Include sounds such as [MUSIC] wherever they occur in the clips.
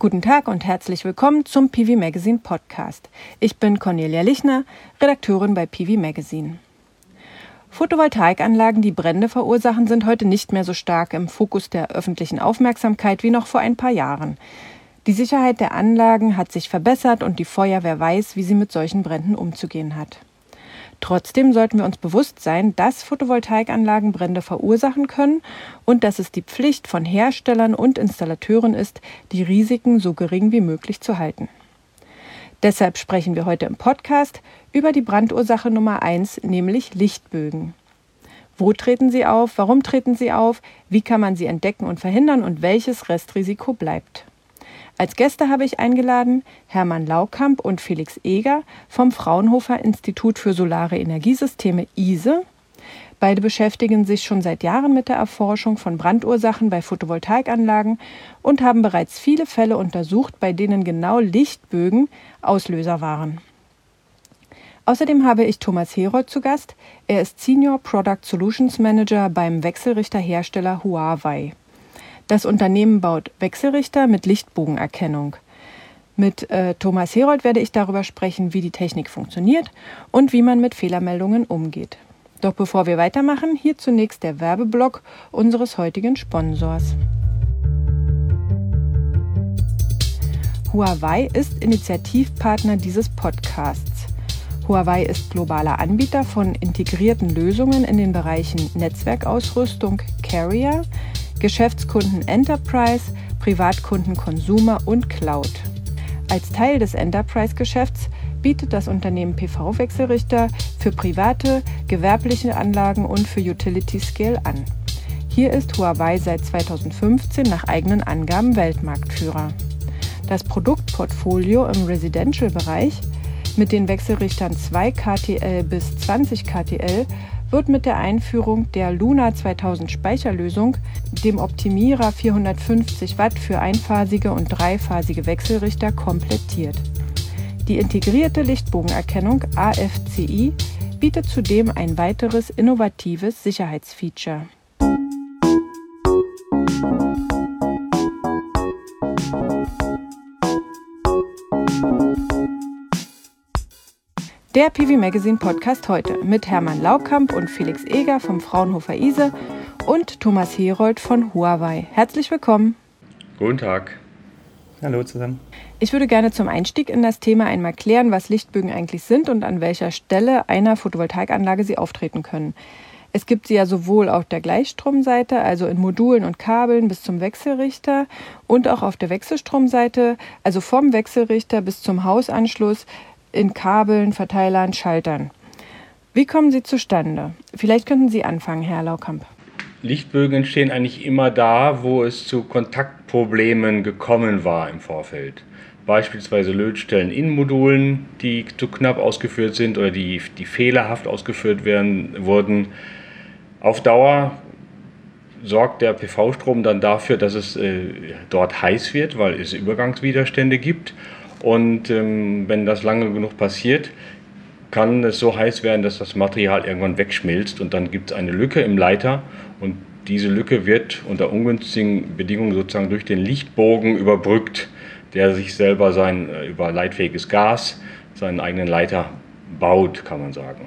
Guten Tag und herzlich willkommen zum PV Magazine Podcast. Ich bin Cornelia Lichner, Redakteurin bei PV Magazine. Photovoltaikanlagen, die Brände verursachen, sind heute nicht mehr so stark im Fokus der öffentlichen Aufmerksamkeit wie noch vor ein paar Jahren. Die Sicherheit der Anlagen hat sich verbessert und die Feuerwehr weiß, wie sie mit solchen Bränden umzugehen hat. Trotzdem sollten wir uns bewusst sein, dass Photovoltaikanlagen Brände verursachen können und dass es die Pflicht von Herstellern und Installateuren ist, die Risiken so gering wie möglich zu halten. Deshalb sprechen wir heute im Podcast über die Brandursache Nummer eins, nämlich Lichtbögen. Wo treten sie auf? Warum treten sie auf? Wie kann man sie entdecken und verhindern? Und welches Restrisiko bleibt? Als Gäste habe ich eingeladen Hermann Laukamp und Felix Eger vom Fraunhofer Institut für Solare Energiesysteme ISE. Beide beschäftigen sich schon seit Jahren mit der Erforschung von Brandursachen bei Photovoltaikanlagen und haben bereits viele Fälle untersucht, bei denen genau Lichtbögen Auslöser waren. Außerdem habe ich Thomas Herold zu Gast. Er ist Senior Product Solutions Manager beim Wechselrichterhersteller Huawei. Das Unternehmen baut Wechselrichter mit Lichtbogenerkennung. Mit äh, Thomas Herold werde ich darüber sprechen, wie die Technik funktioniert und wie man mit Fehlermeldungen umgeht. Doch bevor wir weitermachen, hier zunächst der Werbeblock unseres heutigen Sponsors. Huawei ist Initiativpartner dieses Podcasts. Huawei ist globaler Anbieter von integrierten Lösungen in den Bereichen Netzwerkausrüstung Carrier, Geschäftskunden Enterprise, Privatkunden Consumer und Cloud. Als Teil des Enterprise-Geschäfts bietet das Unternehmen PV-Wechselrichter für private, gewerbliche Anlagen und für Utility Scale an. Hier ist Huawei seit 2015 nach eigenen Angaben Weltmarktführer. Das Produktportfolio im Residential-Bereich mit den Wechselrichtern 2 KTL bis 20 KTL wird mit der Einführung der Luna 2000 Speicherlösung, dem Optimierer 450 Watt für einphasige und dreiphasige Wechselrichter komplettiert. Die integrierte Lichtbogenerkennung AFCI bietet zudem ein weiteres innovatives Sicherheitsfeature. Der PV Magazine Podcast heute mit Hermann Laukamp und Felix Eger vom Fraunhofer ISE und Thomas Herold von Huawei. Herzlich willkommen. Guten Tag. Hallo zusammen. Ich würde gerne zum Einstieg in das Thema einmal klären, was Lichtbögen eigentlich sind und an welcher Stelle einer Photovoltaikanlage sie auftreten können. Es gibt sie ja sowohl auf der Gleichstromseite, also in Modulen und Kabeln bis zum Wechselrichter und auch auf der Wechselstromseite, also vom Wechselrichter bis zum Hausanschluss in Kabeln, Verteilern, Schaltern. Wie kommen sie zustande? Vielleicht könnten Sie anfangen, Herr Laukamp. Lichtbögen entstehen eigentlich immer da, wo es zu Kontaktproblemen gekommen war im Vorfeld. Beispielsweise Lötstellen in Modulen, die zu knapp ausgeführt sind oder die, die fehlerhaft ausgeführt werden, wurden. Auf Dauer sorgt der PV-Strom dann dafür, dass es äh, dort heiß wird, weil es Übergangswiderstände gibt und ähm, wenn das lange genug passiert, kann es so heiß werden, dass das Material irgendwann wegschmilzt und dann gibt es eine Lücke im Leiter und diese Lücke wird unter ungünstigen Bedingungen sozusagen durch den Lichtbogen überbrückt, der sich selber sein äh, über leitfähiges Gas seinen eigenen Leiter baut, kann man sagen.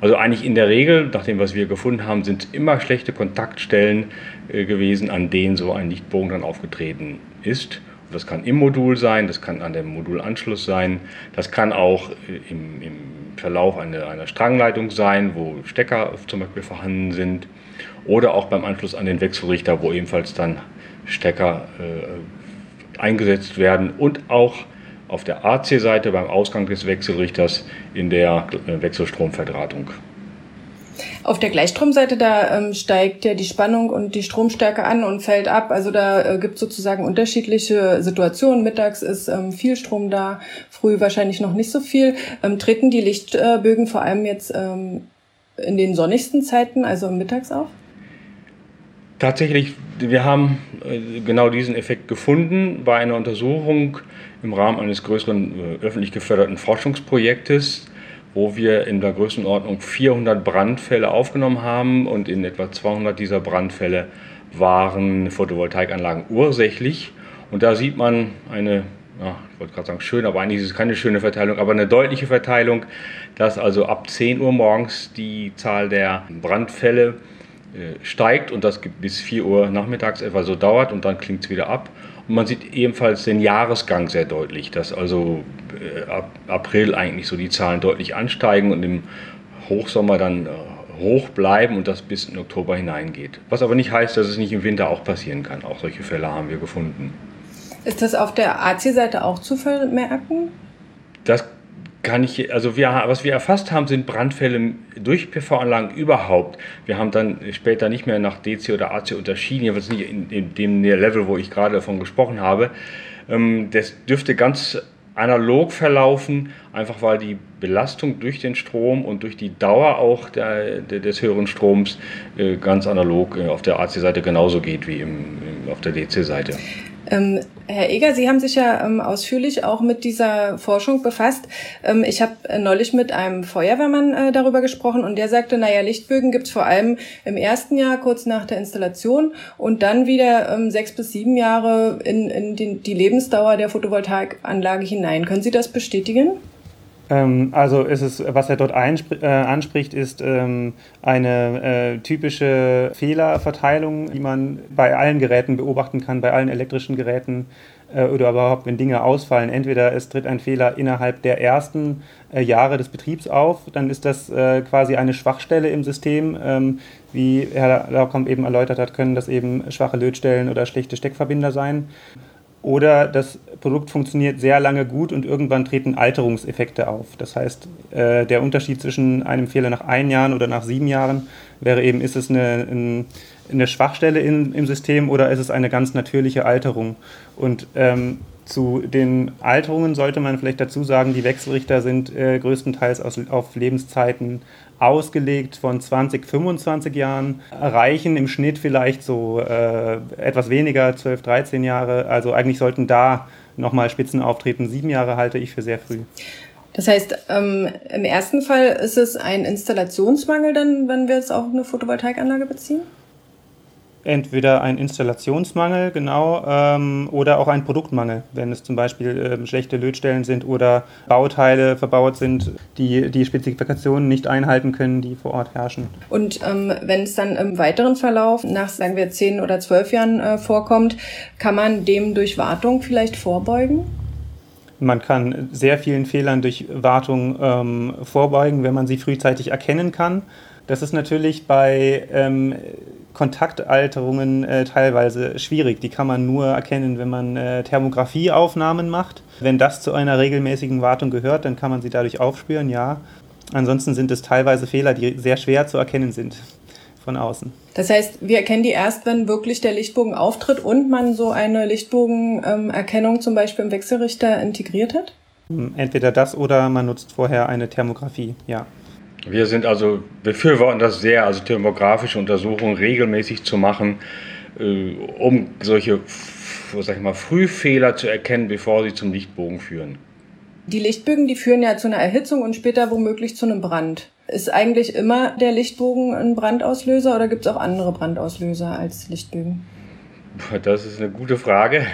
Also eigentlich in der Regel, nach dem, was wir gefunden haben, sind immer schlechte Kontaktstellen äh, gewesen, an denen so ein Lichtbogen dann aufgetreten ist. Das kann im Modul sein, das kann an dem Modulanschluss sein, das kann auch äh, im, im Verlauf einer, einer Strangleitung sein, wo Stecker zum Beispiel vorhanden sind, oder auch beim Anschluss an den Wechselrichter, wo ebenfalls dann Stecker äh, eingesetzt werden. Und auch auf der AC-Seite beim Ausgang des Wechselrichters in der äh, Wechselstromverdrahtung. Auf der Gleichstromseite, da ähm, steigt ja die Spannung und die Stromstärke an und fällt ab. Also da äh, gibt es sozusagen unterschiedliche Situationen. Mittags ist ähm, viel Strom da, früh wahrscheinlich noch nicht so viel. Ähm, treten die Lichtbögen vor allem jetzt ähm, in den sonnigsten Zeiten, also mittags auf? Tatsächlich, wir haben äh, genau diesen Effekt gefunden bei einer Untersuchung im Rahmen eines größeren äh, öffentlich geförderten Forschungsprojektes wo wir in der Größenordnung 400 Brandfälle aufgenommen haben und in etwa 200 dieser Brandfälle waren Photovoltaikanlagen ursächlich. Und da sieht man eine, ja, ich wollte gerade sagen schön, aber eigentlich ist es keine schöne Verteilung, aber eine deutliche Verteilung, dass also ab 10 Uhr morgens die Zahl der Brandfälle äh, steigt und das bis 4 Uhr nachmittags etwa so dauert und dann klingt es wieder ab. Man sieht ebenfalls den Jahresgang sehr deutlich, dass also äh, ab April eigentlich so die Zahlen deutlich ansteigen und im Hochsommer dann äh, hoch bleiben und das bis in Oktober hineingeht. Was aber nicht heißt, dass es nicht im Winter auch passieren kann. Auch solche Fälle haben wir gefunden. Ist das auf der AC-Seite auch zu vermerken? Das kann ich, also wir, was wir erfasst haben, sind Brandfälle durch PV-Anlagen überhaupt. Wir haben dann später nicht mehr nach DC oder AC unterschieden, jedenfalls nicht in, in dem Level, wo ich gerade davon gesprochen habe. Ähm, das dürfte ganz analog verlaufen, einfach weil die Belastung durch den Strom und durch die Dauer auch der, des höheren Stroms äh, ganz analog äh, auf der AC-Seite genauso geht wie im auf der DC-Seite. Ähm, Herr Eger, Sie haben sich ja ähm, ausführlich auch mit dieser Forschung befasst. Ähm, ich habe äh, neulich mit einem Feuerwehrmann äh, darüber gesprochen und der sagte, naja, Lichtbögen gibt es vor allem im ersten Jahr, kurz nach der Installation und dann wieder ähm, sechs bis sieben Jahre in, in den, die Lebensdauer der Photovoltaikanlage hinein. Können Sie das bestätigen? Ähm, also ist es, was er dort äh, anspricht, ist ähm, eine äh, typische Fehlerverteilung, die man bei allen Geräten beobachten kann, bei allen elektrischen Geräten äh, oder überhaupt, wenn Dinge ausfallen. Entweder es tritt ein Fehler innerhalb der ersten äh, Jahre des Betriebs auf, dann ist das äh, quasi eine Schwachstelle im System. Ähm, wie Herr Laukamp eben erläutert hat, können das eben schwache Lötstellen oder schlechte Steckverbinder sein. Oder das Produkt funktioniert sehr lange gut und irgendwann treten Alterungseffekte auf. Das heißt, äh, der Unterschied zwischen einem Fehler nach ein Jahren oder nach sieben Jahren wäre eben, ist es eine, eine Schwachstelle in, im System oder ist es eine ganz natürliche Alterung. Und ähm, zu den Alterungen sollte man vielleicht dazu sagen, die Wechselrichter sind äh, größtenteils aus, auf Lebenszeiten ausgelegt von 20, 25 Jahren, erreichen im Schnitt vielleicht so äh, etwas weniger, 12, 13 Jahre. Also eigentlich sollten da nochmal Spitzen auftreten. Sieben Jahre halte ich für sehr früh. Das heißt, ähm, im ersten Fall ist es ein Installationsmangel, dann, wenn wir jetzt auch eine Photovoltaikanlage beziehen? Entweder ein Installationsmangel, genau, ähm, oder auch ein Produktmangel, wenn es zum Beispiel ähm, schlechte Lötstellen sind oder Bauteile verbaut sind, die die Spezifikationen nicht einhalten können, die vor Ort herrschen. Und ähm, wenn es dann im weiteren Verlauf nach, sagen wir, zehn oder zwölf Jahren äh, vorkommt, kann man dem durch Wartung vielleicht vorbeugen? Man kann sehr vielen Fehlern durch Wartung ähm, vorbeugen, wenn man sie frühzeitig erkennen kann. Das ist natürlich bei ähm, Kontaktalterungen äh, teilweise schwierig. Die kann man nur erkennen, wenn man äh, Thermografieaufnahmen macht. Wenn das zu einer regelmäßigen Wartung gehört, dann kann man sie dadurch aufspüren, ja. Ansonsten sind es teilweise Fehler, die sehr schwer zu erkennen sind von außen. Das heißt, wir erkennen die erst, wenn wirklich der Lichtbogen auftritt und man so eine Lichtbogenerkennung ähm, zum Beispiel im Wechselrichter integriert hat? Entweder das oder man nutzt vorher eine Thermografie, ja. Wir sind also befürworten das sehr, also thermografische Untersuchungen regelmäßig zu machen, äh, um solche sag ich mal, Frühfehler zu erkennen, bevor sie zum Lichtbogen führen. Die Lichtbögen, die führen ja zu einer Erhitzung und später womöglich zu einem Brand. Ist eigentlich immer der Lichtbogen ein Brandauslöser oder gibt es auch andere Brandauslöser als Lichtbögen? Das ist eine gute Frage.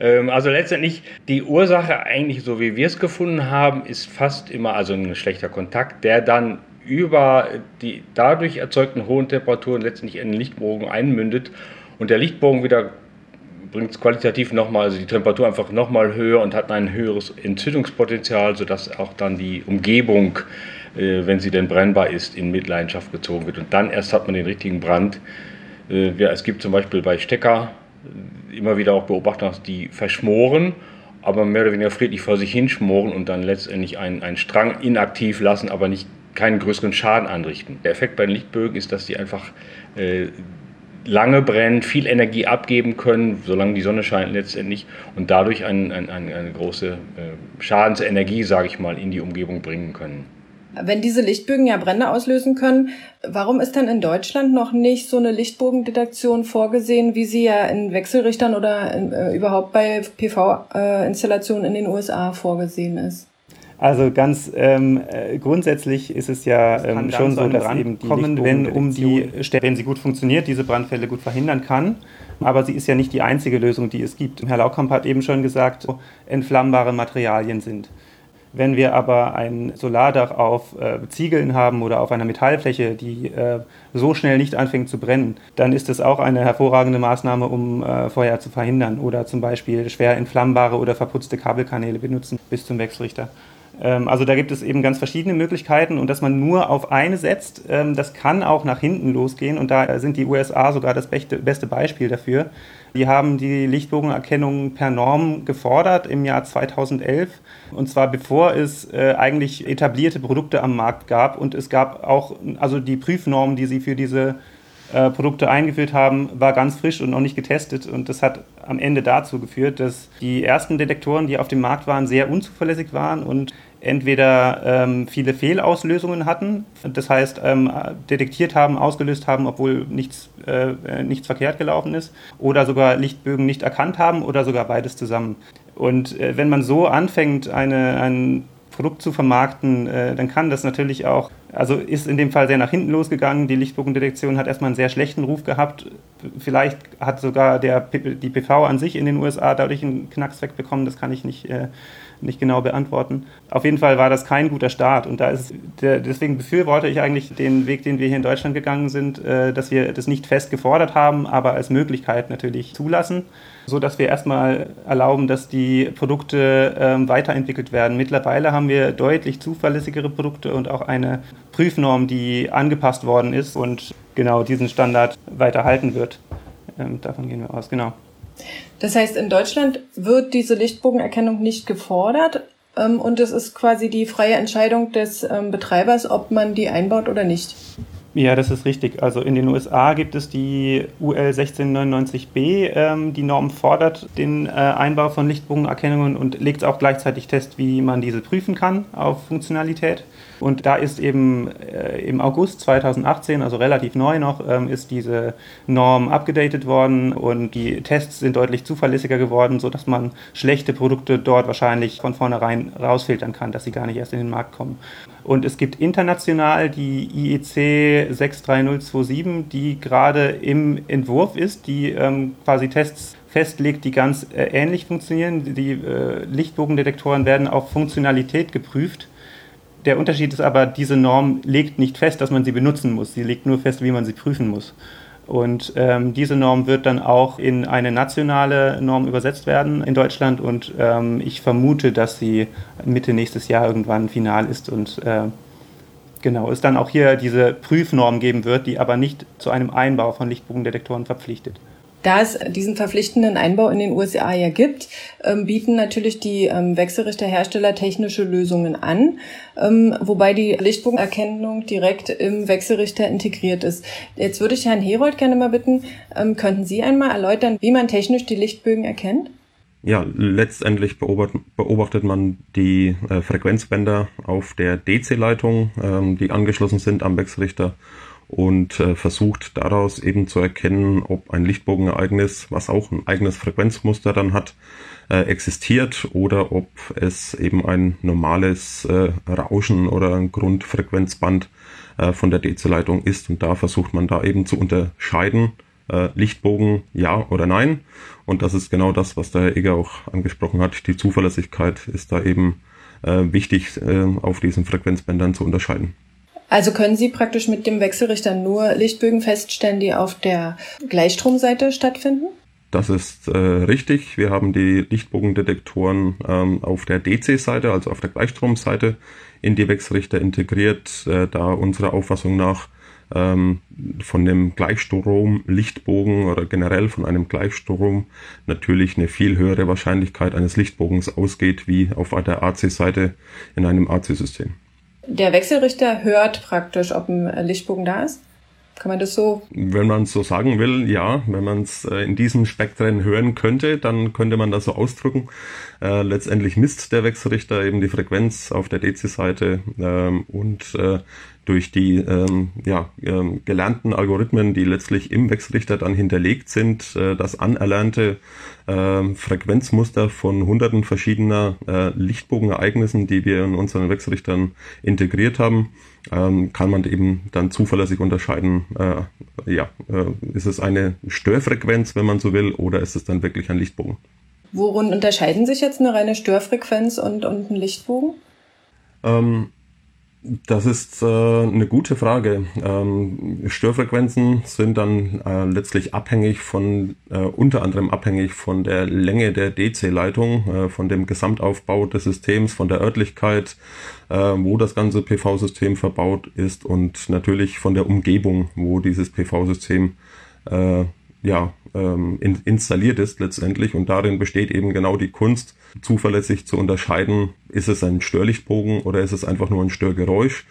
Ähm, also letztendlich die Ursache eigentlich, so wie wir es gefunden haben, ist fast immer also ein schlechter Kontakt, der dann über die dadurch erzeugten hohen Temperaturen letztendlich in den Lichtbogen einmündet und der Lichtbogen wieder bringt es qualitativ nochmal, also die Temperatur einfach nochmal höher und hat ein höheres Entzündungspotenzial, sodass auch dann die Umgebung, äh, wenn sie denn brennbar ist, in Mitleidenschaft gezogen wird. Und dann erst hat man den richtigen Brand. Äh, es gibt zum Beispiel bei Stecker immer wieder auch beobachtet hast, die verschmoren, aber mehr oder weniger friedlich vor sich hinschmoren und dann letztendlich einen, einen Strang inaktiv lassen, aber nicht keinen größeren Schaden anrichten. Der Effekt bei den Lichtbögen ist, dass die einfach äh, lange brennen, viel Energie abgeben können, solange die Sonne scheint letztendlich und dadurch ein, ein, eine große äh, Schadensenergie, sage ich mal, in die Umgebung bringen können. Wenn diese Lichtbögen ja Brände auslösen können, warum ist dann in Deutschland noch nicht so eine Lichtbogendetektion vorgesehen, wie sie ja in Wechselrichtern oder in, äh, überhaupt bei PV-Installationen in den USA vorgesehen ist? Also ganz ähm, äh, grundsätzlich ist es ja ähm, schon so, dass eben die kommen, wenn um die wenn sie gut funktioniert, diese Brandfälle gut verhindern kann. Aber sie ist ja nicht die einzige Lösung, die es gibt. Herr Laukamp hat eben schon gesagt, entflammbare Materialien sind. Wenn wir aber ein Solardach auf äh, Ziegeln haben oder auf einer Metallfläche, die äh, so schnell nicht anfängt zu brennen, dann ist das auch eine hervorragende Maßnahme, um äh, Feuer zu verhindern. Oder zum Beispiel schwer entflammbare oder verputzte Kabelkanäle benutzen bis zum Wechselrichter. Ähm, also da gibt es eben ganz verschiedene Möglichkeiten und dass man nur auf eine setzt, ähm, das kann auch nach hinten losgehen und da sind die USA sogar das beste Beispiel dafür. Die haben die Lichtbogenerkennung per Norm gefordert im Jahr 2011 und zwar bevor es äh, eigentlich etablierte Produkte am Markt gab und es gab auch, also die Prüfnormen, die sie für diese äh, Produkte eingeführt haben, war ganz frisch und noch nicht getestet. Und das hat am Ende dazu geführt, dass die ersten Detektoren, die auf dem Markt waren, sehr unzuverlässig waren und entweder ähm, viele Fehlauslösungen hatten, das heißt ähm, detektiert haben, ausgelöst haben, obwohl nichts, äh, nichts verkehrt gelaufen ist, oder sogar Lichtbögen nicht erkannt haben oder sogar beides zusammen. Und äh, wenn man so anfängt, eine, ein Produkt zu vermarkten, äh, dann kann das natürlich auch, also ist in dem Fall sehr nach hinten losgegangen. Die Lichtbogendetektion hat erstmal einen sehr schlechten Ruf gehabt. Vielleicht hat sogar der, die PV an sich in den USA dadurch einen Knacks wegbekommen, das kann ich nicht, äh, nicht genau beantworten. Auf jeden Fall war das kein guter Start und da ist der, deswegen befürworte ich eigentlich den Weg, den wir hier in Deutschland gegangen sind, äh, dass wir das nicht fest gefordert haben, aber als Möglichkeit natürlich zulassen, so dass wir erstmal erlauben, dass die Produkte ähm, weiterentwickelt werden. Mittlerweile haben wir deutlich zuverlässigere Produkte und auch eine Prüfnorm, die angepasst worden ist und genau diesen Standard weiterhalten wird. Ähm, davon gehen wir aus, genau. Das heißt, in Deutschland wird diese Lichtbogenerkennung nicht gefordert ähm, und es ist quasi die freie Entscheidung des ähm, Betreibers, ob man die einbaut oder nicht. Ja, das ist richtig. Also in den USA gibt es die UL 1699b. Ähm, die Norm fordert den äh, Einbau von Lichtbogenerkennungen und legt auch gleichzeitig fest, wie man diese prüfen kann auf Funktionalität. Und da ist eben äh, im August 2018, also relativ neu noch, ähm, ist diese Norm abgedatet worden und die Tests sind deutlich zuverlässiger geworden, sodass man schlechte Produkte dort wahrscheinlich von vornherein rausfiltern kann, dass sie gar nicht erst in den Markt kommen. Und es gibt international die IEC 63027, die gerade im Entwurf ist, die ähm, quasi Tests festlegt, die ganz äh, ähnlich funktionieren. Die äh, Lichtbogendetektoren werden auf Funktionalität geprüft der Unterschied ist aber, diese Norm legt nicht fest, dass man sie benutzen muss. Sie legt nur fest, wie man sie prüfen muss. Und ähm, diese Norm wird dann auch in eine nationale Norm übersetzt werden in Deutschland. Und ähm, ich vermute, dass sie Mitte nächstes Jahr irgendwann final ist und äh, genau es dann auch hier diese Prüfnorm geben wird, die aber nicht zu einem Einbau von Lichtbogendetektoren verpflichtet. Da es diesen verpflichtenden Einbau in den USA ja gibt, ähm, bieten natürlich die ähm, Wechselrichterhersteller technische Lösungen an, ähm, wobei die Lichtbogenerkennung direkt im Wechselrichter integriert ist. Jetzt würde ich Herrn Herold gerne mal bitten, könnten Sie einmal erläutern, wie man technisch die Lichtbögen erkennt? Ja, letztendlich beobachtet, man die äh, Frequenzbänder auf der DC-Leitung, die angeschlossen sind am Wechselrichter und äh, versucht daraus eben zu erkennen, ob ein Lichtbogenereignis, was auch ein eigenes Frequenzmuster dann hat, äh, existiert oder ob es eben ein normales äh, Rauschen oder ein Grundfrequenzband äh, von der DC-Leitung ist. Und da versucht man da eben zu unterscheiden, äh, Lichtbogen ja oder nein. Und das ist genau das, was der Herr Egger auch angesprochen hat. Die Zuverlässigkeit ist da eben äh, wichtig, auf diesen Frequenzbändern zu unterscheiden. Also können Sie praktisch mit dem Wechselrichter nur Lichtbögen feststellen, die auf der Gleichstromseite stattfinden? Das ist äh, richtig. Wir haben die Lichtbogendetektoren ähm, auf der DC-Seite, also auf der Gleichstromseite, in die Wechselrichter integriert, äh, da unserer Auffassung nach ähm, von dem Gleichstrom-Lichtbogen oder generell von einem Gleichstrom natürlich eine viel höhere Wahrscheinlichkeit eines Lichtbogens ausgeht, wie auf der AC-Seite in einem AC-System. Der Wechselrichter hört praktisch, ob ein Lichtbogen da ist. Kann man das so? Wenn man es so sagen will, ja. Wenn man es äh, in diesem Spektren hören könnte, dann könnte man das so ausdrücken. Äh, letztendlich misst der Wechselrichter eben die Frequenz auf der DC-Seite ähm, und äh, durch die ähm, ja, ähm, gelernten Algorithmen, die letztlich im Wechselrichter dann hinterlegt sind, äh, das anerlernte äh, Frequenzmuster von hunderten verschiedener äh, Lichtbogenereignissen, die wir in unseren Wechselrichtern integriert haben, ähm, kann man eben dann zuverlässig unterscheiden, äh, ja, äh, ist es eine Störfrequenz, wenn man so will, oder ist es dann wirklich ein Lichtbogen? Worin unterscheiden sich jetzt eine reine Störfrequenz und, und ein Lichtbogen? Ähm, das ist äh, eine gute Frage. Ähm, Störfrequenzen sind dann äh, letztlich abhängig von, äh, unter anderem abhängig von der Länge der DC-Leitung, äh, von dem Gesamtaufbau des Systems, von der Örtlichkeit, äh, wo das ganze PV-System verbaut ist und natürlich von der Umgebung, wo dieses PV-System äh, ja, ähm, in, installiert ist letztendlich. Und darin besteht eben genau die Kunst, zuverlässig zu unterscheiden, ist es ein Störlichtbogen oder ist es einfach nur ein Störgeräusch.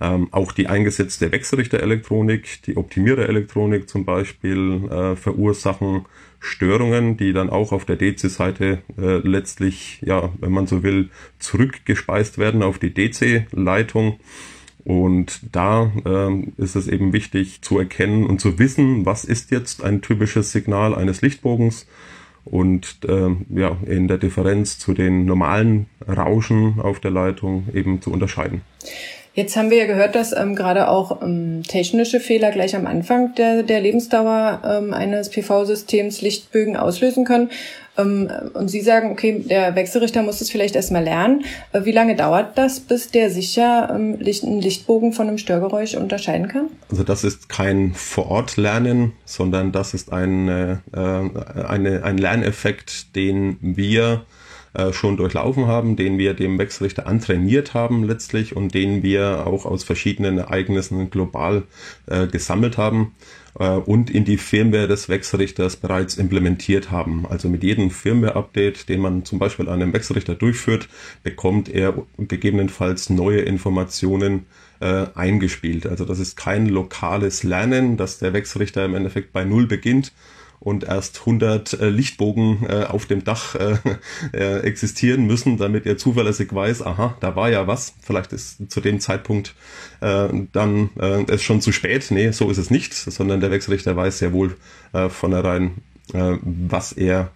Ähm, auch die eingesetzte Wechselrichterelektronik, die Optimiererelektronik zum Beispiel, äh, verursachen Störungen, die dann auch auf der DC-Seite äh, letztlich, ja, wenn man so will, zurückgespeist werden auf die DC-Leitung. Und da ähm, ist es eben wichtig zu erkennen und zu wissen, was ist jetzt ein typisches Signal eines Lichtbogens und ähm, ja, in der Differenz zu den normalen Rauschen auf der Leitung eben zu unterscheiden. Jetzt haben wir ja gehört, dass ähm, gerade auch ähm, technische Fehler gleich am Anfang der, der Lebensdauer ähm, eines PV-Systems Lichtbögen auslösen können. Ähm, und Sie sagen, okay, der Wechselrichter muss es vielleicht erstmal lernen. Äh, wie lange dauert das, bis der sicher ähm, Licht, einen Lichtbogen von einem Störgeräusch unterscheiden kann? Also das ist kein Vor-Ort-Lernen, sondern das ist ein, äh, eine, ein Lerneffekt, den wir äh, schon durchlaufen haben, den wir dem Wechselrichter antrainiert haben letztlich und den wir auch aus verschiedenen Ereignissen global äh, gesammelt haben äh, und in die Firmware des Wechselrichters bereits implementiert haben. Also mit jedem Firmware-Update, den man zum Beispiel an einem Wechselrichter durchführt, bekommt er gegebenenfalls neue Informationen äh, eingespielt. Also das ist kein lokales Lernen, dass der Wechselrichter im Endeffekt bei Null beginnt und erst 100 äh, Lichtbogen äh, auf dem Dach äh, [LAUGHS] äh, existieren müssen, damit er zuverlässig weiß, aha, da war ja was. Vielleicht ist zu dem Zeitpunkt äh, dann äh, es schon zu spät. Nee, so ist es nicht, sondern der Wechselrichter weiß sehr wohl von herein, äh, was er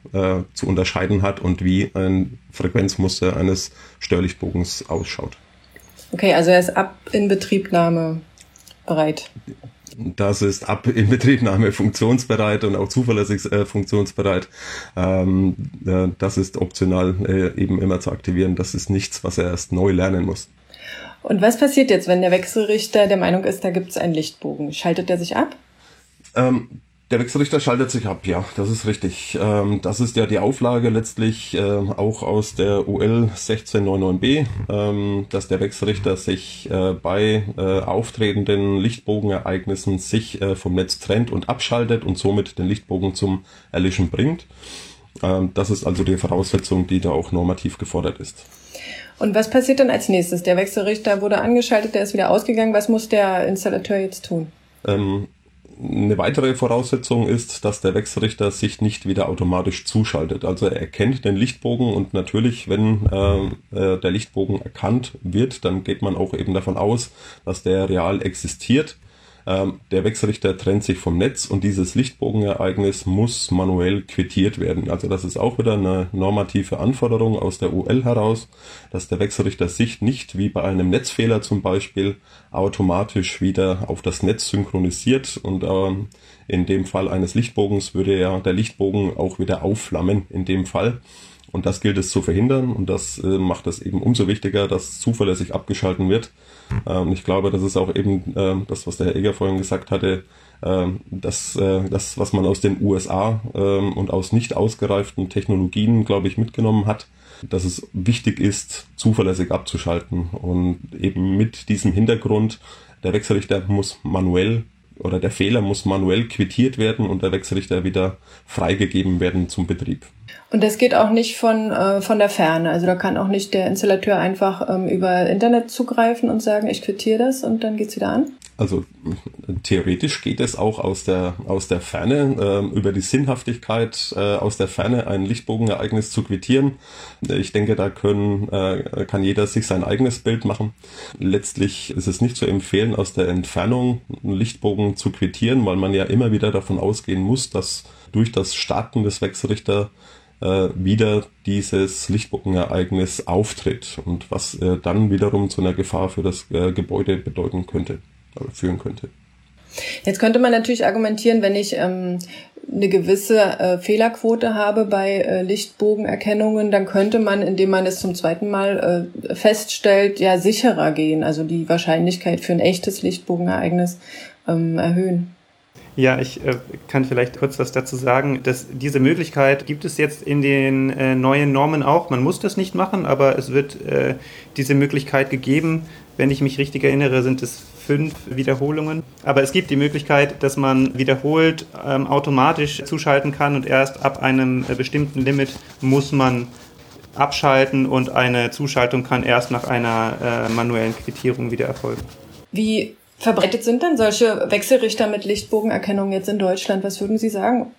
zu unterscheiden hat und wie ein Frequenzmuster eines Störlichtbogens ausschaut. Okay, also er ist ab Inbetriebnahme bereit. Das ist ab Inbetriebnahme funktionsbereit und auch zuverlässig äh, funktionsbereit. Ähm, äh, das ist optional äh, eben immer zu aktivieren. Das ist nichts, was er erst neu lernen muss. Und was passiert jetzt, wenn der Wechselrichter der Meinung ist, da gibt es einen Lichtbogen? Schaltet er sich ab? Ähm, der Wechselrichter schaltet sich ab, ja, das ist richtig. Ähm, das ist ja die Auflage letztlich äh, auch aus der UL 1699b, ähm, dass der Wechselrichter sich äh, bei äh, auftretenden Lichtbogenereignissen sich äh, vom Netz trennt und abschaltet und somit den Lichtbogen zum Erlischen bringt. Ähm, das ist also die Voraussetzung, die da auch normativ gefordert ist. Und was passiert dann als nächstes? Der Wechselrichter wurde angeschaltet, der ist wieder ausgegangen. Was muss der Installateur jetzt tun? Eine weitere Voraussetzung ist, dass der Wechselrichter sich nicht wieder automatisch zuschaltet. Also er erkennt den Lichtbogen und natürlich, wenn äh, äh, der Lichtbogen erkannt wird, dann geht man auch eben davon aus, dass der real existiert. Ähm, der Wechselrichter trennt sich vom Netz und dieses Lichtbogenereignis muss manuell quittiert werden. Also das ist auch wieder eine normative Anforderung aus der UL heraus, dass der Wechselrichter sich nicht wie bei einem Netzfehler zum Beispiel automatisch wieder auf das Netz synchronisiert und ähm, in dem Fall eines Lichtbogens würde ja der Lichtbogen auch wieder aufflammen in dem Fall. Und das gilt es zu verhindern und das äh, macht es eben umso wichtiger, dass zuverlässig abgeschalten wird. Ähm, ich glaube, das ist auch eben äh, das, was der Herr Eger vorhin gesagt hatte, äh, dass äh, das, was man aus den USA ähm, und aus nicht ausgereiften Technologien, glaube ich, mitgenommen hat, dass es wichtig ist, zuverlässig abzuschalten. Und eben mit diesem Hintergrund, der Wechselrichter muss manuell oder der Fehler muss manuell quittiert werden und der Wechselrichter wieder freigegeben werden zum Betrieb. Und das geht auch nicht von, äh, von der Ferne. Also da kann auch nicht der Installateur einfach ähm, über Internet zugreifen und sagen, ich quittiere das und dann geht's wieder an? Also theoretisch geht es auch aus der, aus der Ferne, äh, über die Sinnhaftigkeit äh, aus der Ferne ein Lichtbogenereignis zu quittieren. Ich denke, da können, äh, kann jeder sich sein eigenes Bild machen. Letztlich ist es nicht zu empfehlen, aus der Entfernung einen Lichtbogen zu quittieren, weil man ja immer wieder davon ausgehen muss, dass durch das Starten des Wechselrichter äh, wieder dieses Lichtbogenereignis auftritt und was äh, dann wiederum zu einer Gefahr für das äh, Gebäude bedeuten könnte führen könnte. Jetzt könnte man natürlich argumentieren, wenn ich ähm, eine gewisse äh, Fehlerquote habe bei äh, Lichtbogenerkennungen, dann könnte man, indem man es zum zweiten Mal äh, feststellt, ja sicherer gehen, also die Wahrscheinlichkeit für ein echtes Lichtbogenereignis ähm, erhöhen. Ja, ich äh, kann vielleicht kurz was dazu sagen. Dass diese Möglichkeit gibt es jetzt in den äh, neuen Normen auch. Man muss das nicht machen, aber es wird äh, diese Möglichkeit gegeben. Wenn ich mich richtig erinnere, sind es fünf Wiederholungen. Aber es gibt die Möglichkeit, dass man wiederholt ähm, automatisch zuschalten kann und erst ab einem äh, bestimmten Limit muss man abschalten und eine Zuschaltung kann erst nach einer äh, manuellen Quittierung wieder erfolgen. Wie verbreitet sind denn solche Wechselrichter mit Lichtbogenerkennung jetzt in Deutschland? Was würden Sie sagen?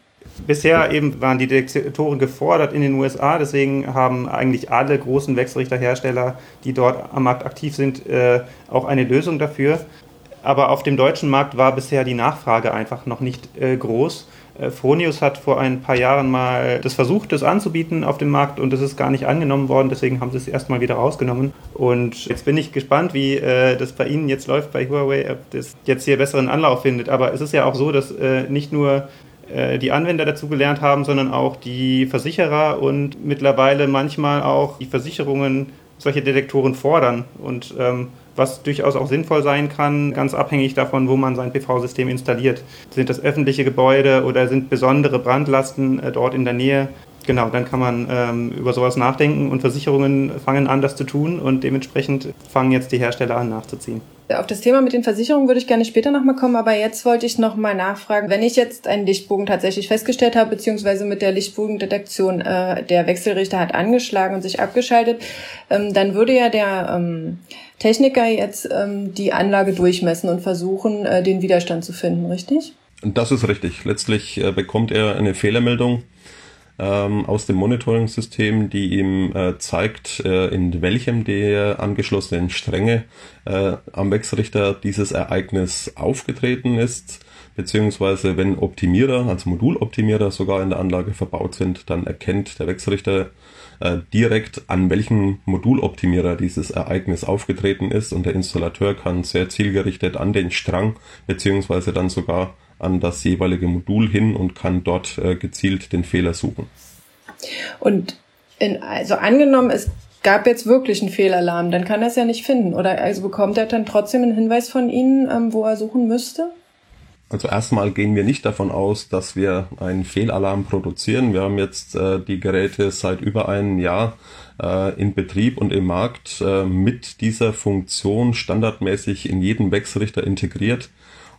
Bisher eben waren die Detektoren gefordert in den USA, deswegen haben eigentlich alle großen Wechselrichterhersteller, die dort am Markt aktiv sind, äh, auch eine Lösung dafür. Aber auf dem deutschen Markt war bisher die Nachfrage einfach noch nicht äh, groß. Äh, Fronius hat vor ein paar Jahren mal das versucht, das anzubieten auf dem Markt und es ist gar nicht angenommen worden, deswegen haben sie es erstmal wieder rausgenommen. Und jetzt bin ich gespannt, wie äh, das bei Ihnen jetzt läuft bei Huawei, ob das jetzt hier besseren Anlauf findet. Aber es ist ja auch so, dass äh, nicht nur äh, die Anwender dazu gelernt haben, sondern auch die Versicherer und mittlerweile manchmal auch die Versicherungen solche Detektoren fordern und ähm, was durchaus auch sinnvoll sein kann, ganz abhängig davon, wo man sein PV-System installiert. Sind das öffentliche Gebäude oder sind besondere Brandlasten äh, dort in der Nähe? Genau, dann kann man ähm, über sowas nachdenken und Versicherungen fangen an, das zu tun und dementsprechend fangen jetzt die Hersteller an nachzuziehen. Auf das Thema mit den Versicherungen würde ich gerne später nochmal kommen, aber jetzt wollte ich nochmal nachfragen, wenn ich jetzt einen Lichtbogen tatsächlich festgestellt habe, beziehungsweise mit der Lichtbogendetektion äh, der Wechselrichter hat angeschlagen und sich abgeschaltet, ähm, dann würde ja der ähm, Techniker jetzt ähm, die Anlage durchmessen und versuchen, äh, den Widerstand zu finden, richtig? Das ist richtig. Letztlich äh, bekommt er eine Fehlermeldung ähm, aus dem Monitoring-System, die ihm äh, zeigt, äh, in welchem der angeschlossenen Stränge äh, am Wechselrichter dieses Ereignis aufgetreten ist beziehungsweise wenn Optimierer, also Moduloptimierer sogar in der Anlage verbaut sind, dann erkennt der Wechselrichter äh, direkt, an welchem Moduloptimierer dieses Ereignis aufgetreten ist. Und der Installateur kann sehr zielgerichtet an den Strang beziehungsweise dann sogar an das jeweilige Modul hin und kann dort äh, gezielt den Fehler suchen. Und in, also angenommen, es gab jetzt wirklich einen Fehlalarm, dann kann er es ja nicht finden. Oder also bekommt er dann trotzdem einen Hinweis von Ihnen, ähm, wo er suchen müsste? Also erstmal gehen wir nicht davon aus, dass wir einen Fehlalarm produzieren. Wir haben jetzt äh, die Geräte seit über einem Jahr äh, in Betrieb und im Markt äh, mit dieser Funktion standardmäßig in jeden Wechselrichter integriert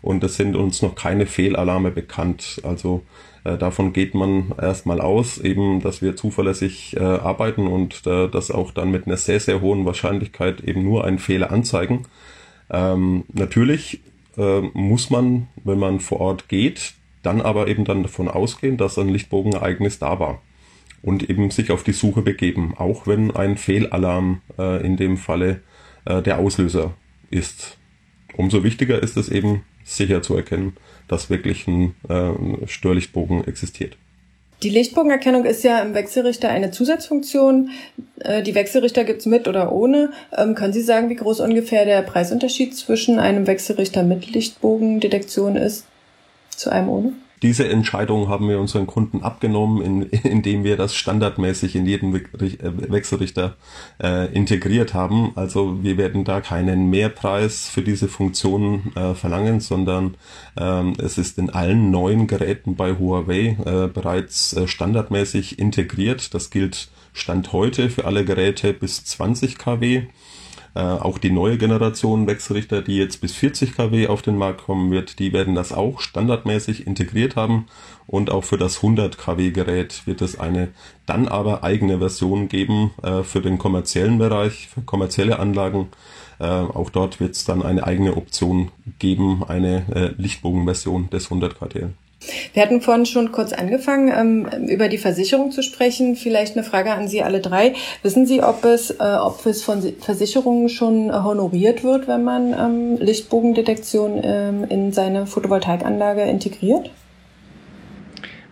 und es sind uns noch keine Fehlalarme bekannt. Also äh, davon geht man erstmal aus, eben, dass wir zuverlässig äh, arbeiten und äh, das auch dann mit einer sehr, sehr hohen Wahrscheinlichkeit eben nur einen Fehler anzeigen. Ähm, natürlich äh, muss man, wenn man vor Ort geht, dann aber eben dann davon ausgehen, dass ein Lichtbogenereignis da war und eben sich auf die Suche begeben, auch wenn ein Fehlalarm äh, in dem Falle äh, der Auslöser ist. Umso wichtiger ist es eben, sicher zu erkennen, dass wirklich ein äh, Störlichtbogen existiert. Die Lichtbogenerkennung ist ja im Wechselrichter eine Zusatzfunktion. Äh, die Wechselrichter gibt's mit oder ohne. Ähm, können Sie sagen, wie groß ungefähr der Preisunterschied zwischen einem Wechselrichter mit Lichtbogendetektion ist zu einem ohne? Diese Entscheidung haben wir unseren Kunden abgenommen, in, [LAUGHS] indem wir das standardmäßig in jeden äh, Wechselrichter äh, integriert haben. Also wir werden da keinen Mehrpreis für diese Funktion äh, verlangen, sondern ähm, es ist in allen neuen Geräten bei Huawei äh, bereits äh, standardmäßig integriert. Das gilt Stand heute für alle Geräte bis 20 kW. Äh, auch die neue Generation Wechselrichter, die jetzt bis 40 kW auf den Markt kommen wird, die werden das auch standardmäßig integriert haben. Und auch für das 100 kW Gerät wird es eine dann aber eigene Version geben äh, für den kommerziellen Bereich, für kommerzielle Anlagen. Äh, auch dort wird es dann eine eigene Option geben, eine äh, Lichtbogenversion des 100 KTL. Wir hatten vorhin schon kurz angefangen, ähm, über die Versicherung zu sprechen. Vielleicht eine Frage an Sie alle drei. Wissen Sie, ob es, äh, ob es von Versicherungen schon honoriert wird, wenn man ähm, Lichtbogendetektion ähm, in seine Photovoltaikanlage integriert?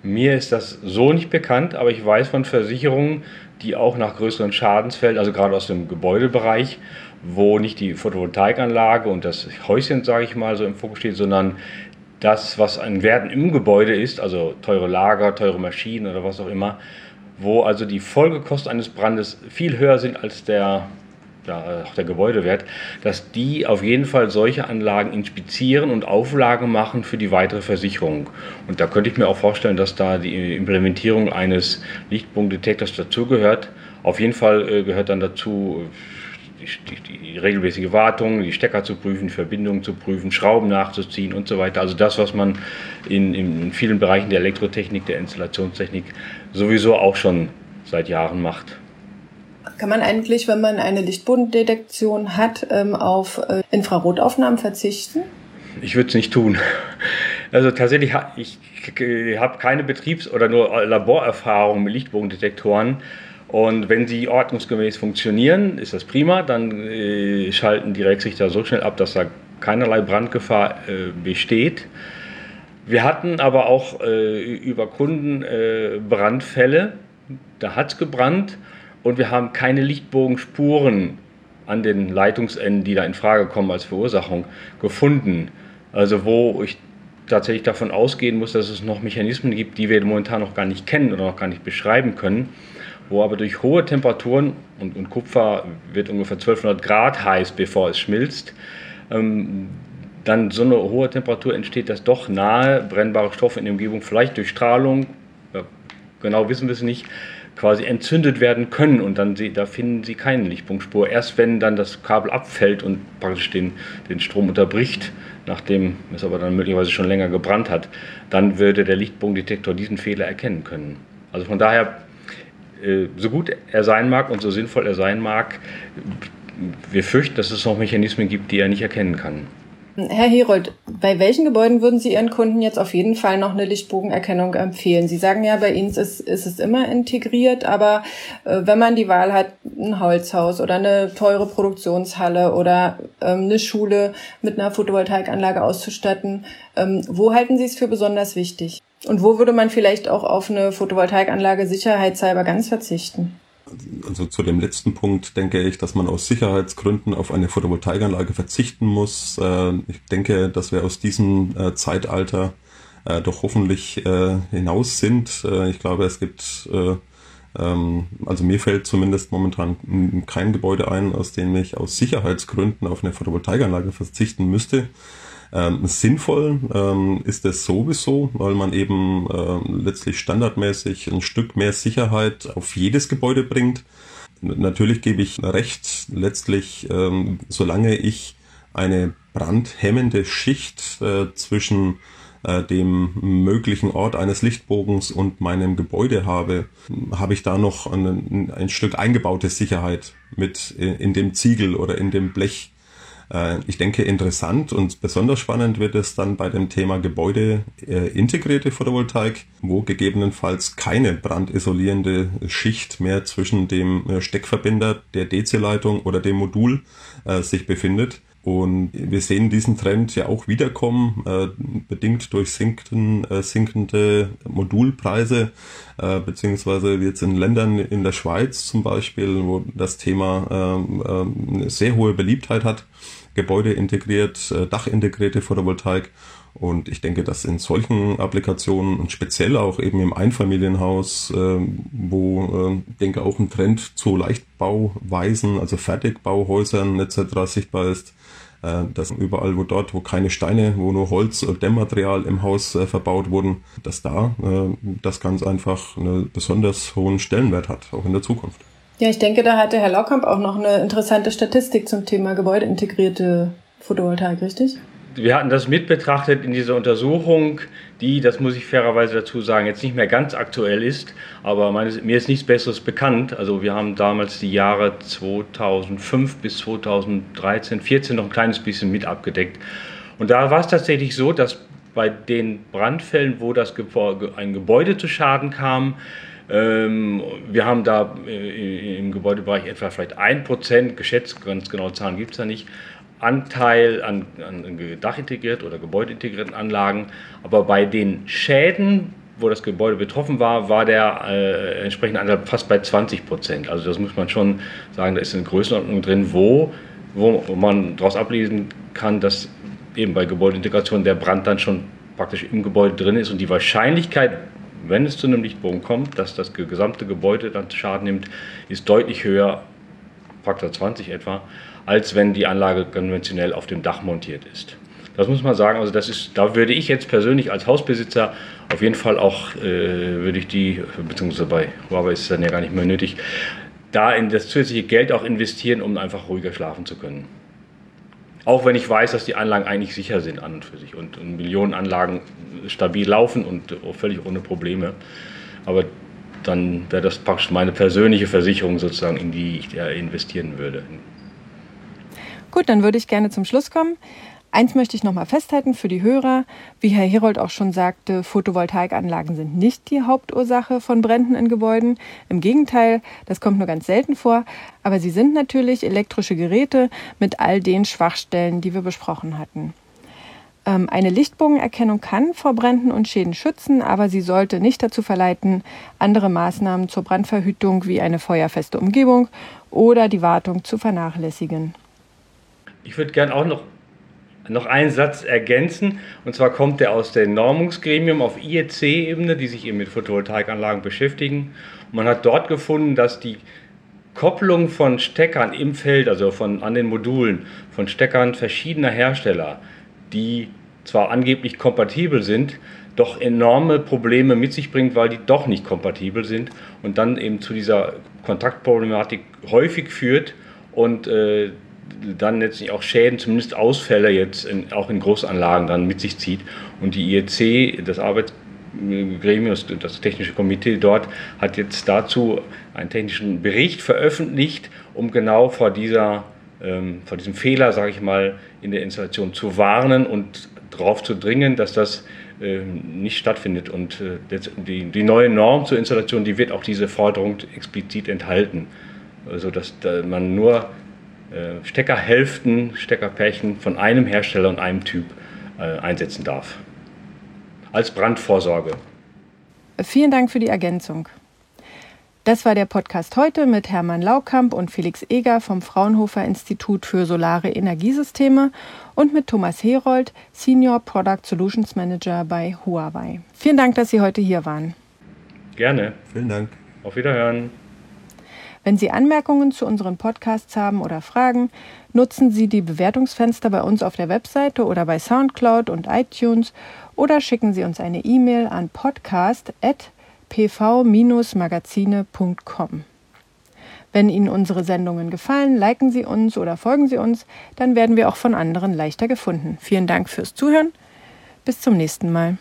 Mir ist das so nicht bekannt, aber ich weiß von Versicherungen, die auch nach größeren Schadensfällen, also gerade aus dem Gebäudebereich, wo nicht die Photovoltaikanlage und das Häuschen, sage ich mal, so im Fokus steht, sondern das, was an Werten im Gebäude ist, also teure Lager, teure Maschinen oder was auch immer, wo also die Folgekosten eines Brandes viel höher sind als der, ja, der Gebäudewert, dass die auf jeden Fall solche Anlagen inspizieren und Auflagen machen für die weitere Versicherung. Und da könnte ich mir auch vorstellen, dass da die Implementierung eines Lichtpunktdetektors dazugehört. Auf jeden Fall äh, gehört dann dazu die, die, die, regelmäßige Wartung, die Stecker zu prüfen, die Verbindungen zu prüfen, Schrauben nachzuziehen und so weiter. Also das, was man in, in vielen Bereichen der Elektrotechnik, der Installationstechnik sowieso auch schon seit Jahren macht. Kann man eigentlich, wenn man eine Lichtbodendetektion hat, ähm, auf äh, Infrarotaufnahmen verzichten? Ich würde es nicht tun. Also tatsächlich, ich habe keine Betriebs- oder nur Laborerfahrung mit Lichtbogendetektoren. Und wenn sie ordnungsgemäß funktionieren, ist das prima. Dann äh, schalten die Recksrichter so schnell ab, dass da keinerlei Brandgefahr äh, besteht. Wir hatten aber auch äh, über Kunden äh, Brandfälle. Da hat es gebrannt und wir haben keine Lichtbogenspuren an den Leitungsenden, die da in Frage kommen als Verursachung, gefunden. Also wo ich tatsächlich davon ausgehen muss, dass es noch Mechanismen gibt, die wir momentan noch gar nicht kennen oder noch gar nicht beschreiben können wo aber durch hohe Temperaturen und, und Kupfer wird ungefähr 1200 Grad heiß, bevor es schmilzt, ähm, dann so eine hohe Temperatur entsteht, dass doch nahe brennbare Stoffe in der Umgebung vielleicht durch Strahlung, genau wissen wir es nicht, quasi entzündet werden können und dann sie, da finden sie keine Lichtpunktspur. Erst wenn dann das Kabel abfällt und praktisch den, den Strom unterbricht, nachdem es aber dann möglicherweise schon länger gebrannt hat, dann würde der Lichtpunktdetektor diesen Fehler erkennen können. Also von daher so gut er sein mag und so sinnvoll er sein mag, wir fürchten, dass es noch Mechanismen gibt, die er nicht erkennen kann. Herr Herold, bei welchen Gebäuden würden Sie Ihren Kunden jetzt auf jeden Fall noch eine Lichtbogenerkennung empfehlen? Sie sagen ja, bei Ihnen ist, ist es immer integriert, aber äh, wenn man die Wahl hat, ein Holzhaus oder eine teure Produktionshalle oder ähm, eine Schule mit einer Photovoltaikanlage auszustatten, ähm, wo halten Sie es für besonders wichtig? Und wo würde man vielleicht auch auf eine Photovoltaikanlage sicherheitshalber ganz verzichten? Also zu dem letzten Punkt denke ich, dass man aus Sicherheitsgründen auf eine Photovoltaikanlage verzichten muss. Äh, ich denke, dass wir aus diesem äh, Zeitalter äh, doch hoffentlich hinaus sind. Ich glaube, es gibt, ähm, also mir fällt zumindest momentan kein Gebäude ein, aus dem ich aus Sicherheitsgründen auf eine Photovoltaikanlage verzichten müsste. Ähm, sinnvoll ähm, ist es sowieso, weil man eben ähm, letztlich standardmäßig ein Stück mehr Sicherheit auf jedes Gebäude bringt. Natürlich gebe ich recht, letztlich, ähm, solange ich eine brandhemmende Schicht äh, zwischen äh, dem möglichen Ort eines Lichtbogens und meinem Gebäude habe, habe ich da noch ein, ein Stück eingebaute Sicherheit mit in dem Ziegel oder in dem Blech äh, ich denke, interessant und besonders spannend wird es dann bei dem Thema Gebäude äh, integrierte Photovoltaik, wo gegebenenfalls keine brandisolierende Schicht mehr zwischen dem äh, Steckverbinder der DC-Leitung oder dem Modul äh, sich befindet. Und wir sehen diesen Trend ja auch wiederkommen, äh, bedingt durch sinken, äh, sinkende Modulpreise, äh, beziehungsweise jetzt in Ländern in der Schweiz zum Beispiel, wo das Thema äh, äh, eine sehr hohe Beliebtheit hat, Gebäude integriert, äh, Dachintegrierte Photovoltaik. Und ich denke, dass in solchen Applikationen und speziell auch eben im Einfamilienhaus, äh, wo denke auch ein Trend zu Leichtbauweisen, also Fertigbauhäusern etc. sichtbar ist, dass überall, wo dort, wo keine Steine, wo nur Holz und Dämmmaterial im Haus äh, verbaut wurden, dass da äh, das ganz einfach einen besonders hohen Stellenwert hat, auch in der Zukunft. Ja, ich denke, da hatte Herr Laukamp auch noch eine interessante Statistik zum Thema gebäudeintegrierte Photovoltaik, richtig? Wir hatten das mit betrachtet in dieser Untersuchung, die, das muss ich fairerweise dazu sagen, jetzt nicht mehr ganz aktuell ist, aber mir ist nichts Besseres bekannt. Also wir haben damals die Jahre 2005 bis 2013, 14 noch ein kleines bisschen mit abgedeckt. Und da war es tatsächlich so, dass bei den Brandfällen, wo das ein Gebäude zu Schaden kam, ähm, wir haben da äh, im Gebäudebereich etwa vielleicht ein Prozent, geschätzt, ganz genaue Zahlen gibt es da nicht, Anteil an, an dachintegriert oder gebäudeintegrierten Anlagen. Aber bei den Schäden, wo das Gebäude betroffen war, war der äh, entsprechende Anteil fast bei 20 Prozent. Also das muss man schon sagen, da ist eine Größenordnung drin, wo, wo man daraus ablesen kann, dass eben bei Gebäudeintegration der Brand dann schon praktisch im Gebäude drin ist und die Wahrscheinlichkeit, wenn es zu einem Lichtbogen kommt, dass das gesamte Gebäude dann Schaden nimmt, ist deutlich höher, Faktor 20 etwa, als wenn die Anlage konventionell auf dem Dach montiert ist. Das muss man sagen, also das ist, da würde ich jetzt persönlich als Hausbesitzer auf jeden Fall auch, äh, würde ich die, beziehungsweise bei Huawei ist es dann ja gar nicht mehr nötig, da in das zusätzliche Geld auch investieren, um einfach ruhiger schlafen zu können. Auch wenn ich weiß, dass die Anlagen eigentlich sicher sind an und für sich und, und Millionen Anlagen stabil laufen und völlig ohne Probleme. Aber dann wäre das praktisch meine persönliche Versicherung sozusagen, in die ich investieren würde. Gut, dann würde ich gerne zum Schluss kommen. Eins möchte ich nochmal festhalten für die Hörer. Wie Herr Herold auch schon sagte, Photovoltaikanlagen sind nicht die Hauptursache von Bränden in Gebäuden. Im Gegenteil, das kommt nur ganz selten vor. Aber sie sind natürlich elektrische Geräte mit all den Schwachstellen, die wir besprochen hatten. Ähm, eine Lichtbogenerkennung kann vor Bränden und Schäden schützen, aber sie sollte nicht dazu verleiten, andere Maßnahmen zur Brandverhütung wie eine feuerfeste Umgebung oder die Wartung zu vernachlässigen. Ich würde gerne auch noch, noch einen Satz ergänzen. Und zwar kommt der aus dem Normungsgremium auf IEC-Ebene, die sich eben mit Photovoltaikanlagen beschäftigen. Man hat dort gefunden, dass die Kopplung von Steckern im Feld, also von, an den Modulen, von Steckern verschiedener Hersteller, die zwar angeblich kompatibel sind, doch enorme Probleme mit sich bringt, weil die doch nicht kompatibel sind und dann eben zu dieser Kontaktproblematik häufig führt und äh, dann letztlich auch Schäden, zumindest Ausfälle jetzt in, auch in Großanlagen dann mit sich zieht. Und die IEC, das Arbeitsgremium, das technische Komitee dort, hat jetzt dazu einen technischen Bericht veröffentlicht, um genau vor dieser ähm, vor diesem Fehler, sage ich mal, in der Installation zu warnen und darauf zu dringen, dass das äh, nicht stattfindet. Und äh, die, neue Norm zur Installation, die wird auch diese Forderung explizit enthalten. Also dass da man nur Steckerhälften, Steckerpärchen von einem Hersteller und einem Typ äh, einsetzen darf. Als Brandvorsorge. Vielen Dank für die Ergänzung. Das war der Podcast heute mit Hermann Laukamp und Felix Eger vom Fraunhofer Institut für Solare Energiesysteme und mit Thomas Herold, Senior Product Solutions Manager bei Huawei. Vielen Dank, dass Sie heute hier waren. Gerne. Vielen Dank. Auf Wiederhören. Wenn Sie Anmerkungen zu unseren Podcasts haben oder Fragen, nutzen Sie die Bewertungsfenster bei uns auf der Webseite oder bei SoundCloud und iTunes oder schicken Sie uns eine E-Mail an podcast.pv-magazine.com. Wenn Ihnen unsere Sendungen gefallen, liken Sie uns oder folgen Sie uns, dann werden wir auch von anderen leichter gefunden. Vielen Dank fürs Zuhören. Bis zum nächsten Mal.